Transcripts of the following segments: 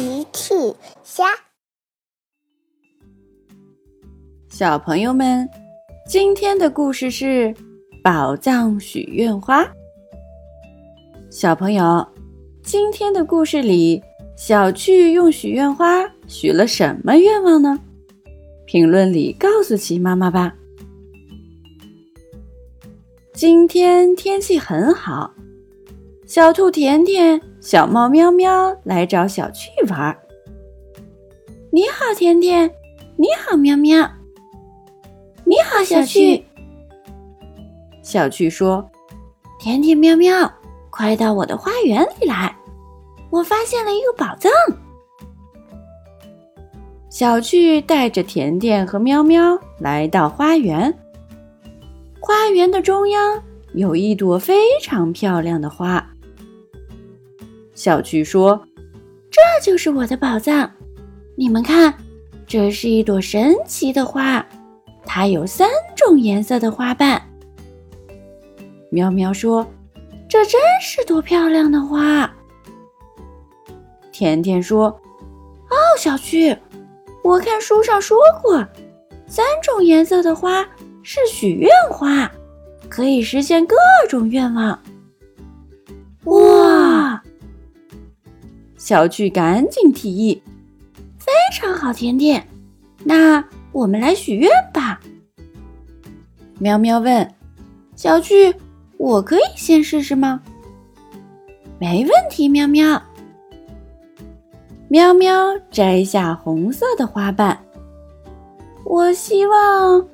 奇趣虾，小朋友们，今天的故事是宝藏许愿花。小朋友，今天的故事里，小趣用许愿花许了什么愿望呢？评论里告诉奇妈妈吧。今天天气很好。小兔甜甜、小猫喵喵来找小趣玩。你好，甜甜。你好，喵喵。你好，小趣。小趣说：“甜甜、喵喵，快到我的花园里来，我发现了一个宝藏。”小趣带着甜甜和喵喵来到花园。花园的中央有一朵非常漂亮的花。小趣说：“这就是我的宝藏，你们看，这是一朵神奇的花，它有三种颜色的花瓣。”喵喵说：“这真是朵漂亮的花！”甜甜说：“哦，小趣，我看书上说过，三种颜色的花是许愿花，可以实现各种愿望。”小趣赶紧提议：“非常好，甜甜，那我们来许愿吧。”喵喵问：“小趣，我可以先试试吗？”“没问题。”喵喵。喵喵摘下红色的花瓣。我希望，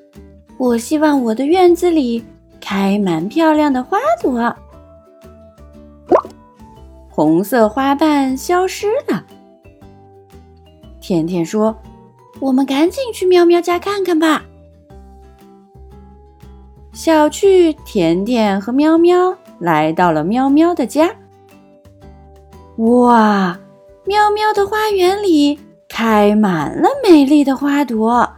我希望我的院子里开满漂亮的花朵。红色花瓣消失了。甜甜说：“我们赶紧去喵喵家看看吧。”小趣、甜甜和喵喵来到了喵喵的家。哇，喵喵的花园里开满了美丽的花朵。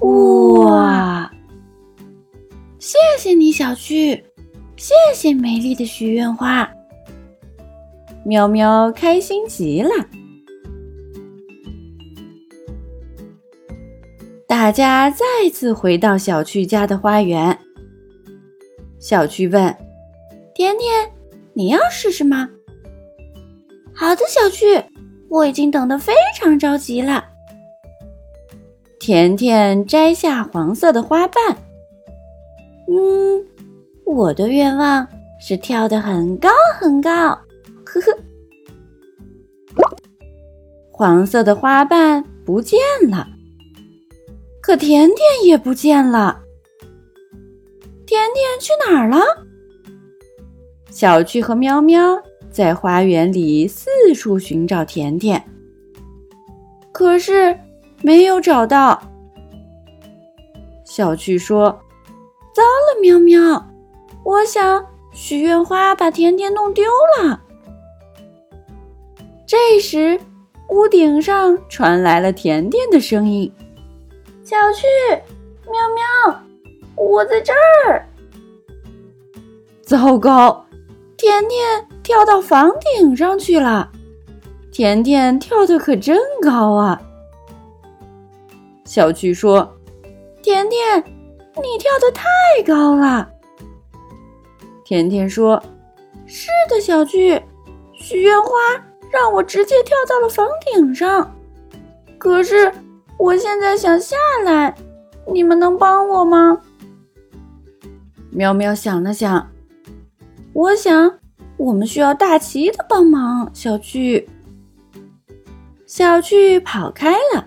哇！谢谢你，小趣，谢谢美丽的许愿花。喵喵开心极了，大家再次回到小趣家的花园。小趣问：“甜甜，你要试试吗？”“好的，小趣，我已经等得非常着急了。”甜甜摘下黄色的花瓣。嗯，我的愿望是跳得很高很高。呵呵，黄色的花瓣不见了，可甜甜也不见了。甜甜去哪儿了？小趣和喵喵在花园里四处寻找甜甜，可是没有找到。小趣说：“糟了，喵喵，我想许愿花把甜甜弄丢了。”这时，屋顶上传来了甜甜的声音：“小趣，喵喵，我在这儿。”糟糕，甜甜跳到房顶上去了。甜甜跳的可真高啊！小趣说：“甜甜，你跳的太高了。”甜甜说：“是的，小趣，许愿花。”让我直接跳到了房顶上，可是我现在想下来，你们能帮我吗？喵喵想了想，我想我们需要大奇的帮忙。小趣，小趣跑开了。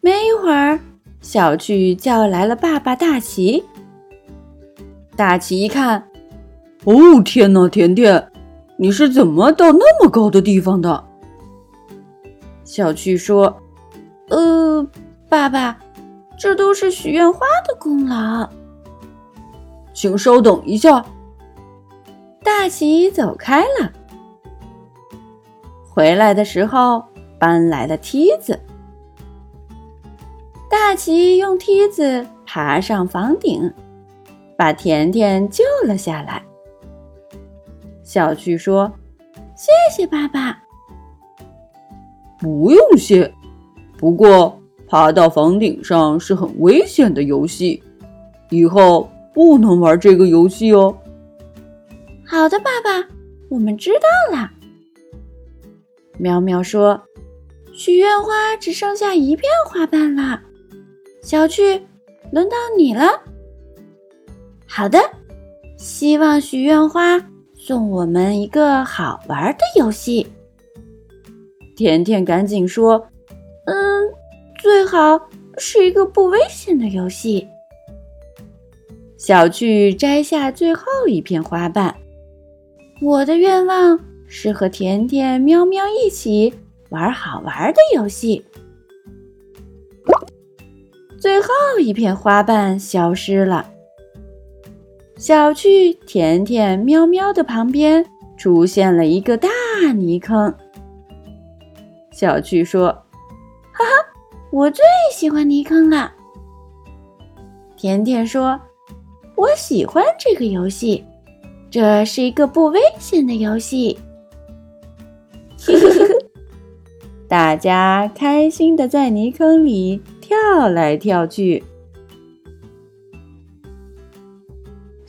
没一会儿，小趣叫来了爸爸大奇。大奇一看，哦天哪，甜甜！你是怎么到那么高的地方的？小趣说：“呃，爸爸，这都是许愿花的功劳。”请稍等一下。大奇走开了，回来的时候搬来了梯子。大奇用梯子爬上房顶，把甜甜救了下来。小趣说：“谢谢爸爸，不用谢。不过，爬到房顶上是很危险的游戏，以后不能玩这个游戏哦。好的，爸爸，我们知道了。喵喵说：“许愿花只剩下一片花瓣了。”小趣，轮到你了。好的，希望许愿花送我们一个好玩的游戏。甜甜赶紧说：“嗯，最好是一个不危险的游戏。”小趣摘下最后一片花瓣。我的愿望是和甜甜、喵喵一起玩好玩的游戏。最后一片花瓣消失了。小趣、甜甜、喵喵的旁边出现了一个大泥坑。小趣说：“哈哈，我最喜欢泥坑了。”甜甜说：“我喜欢这个游戏，这是一个不危险的游戏。”大家开心的在泥坑里跳来跳去。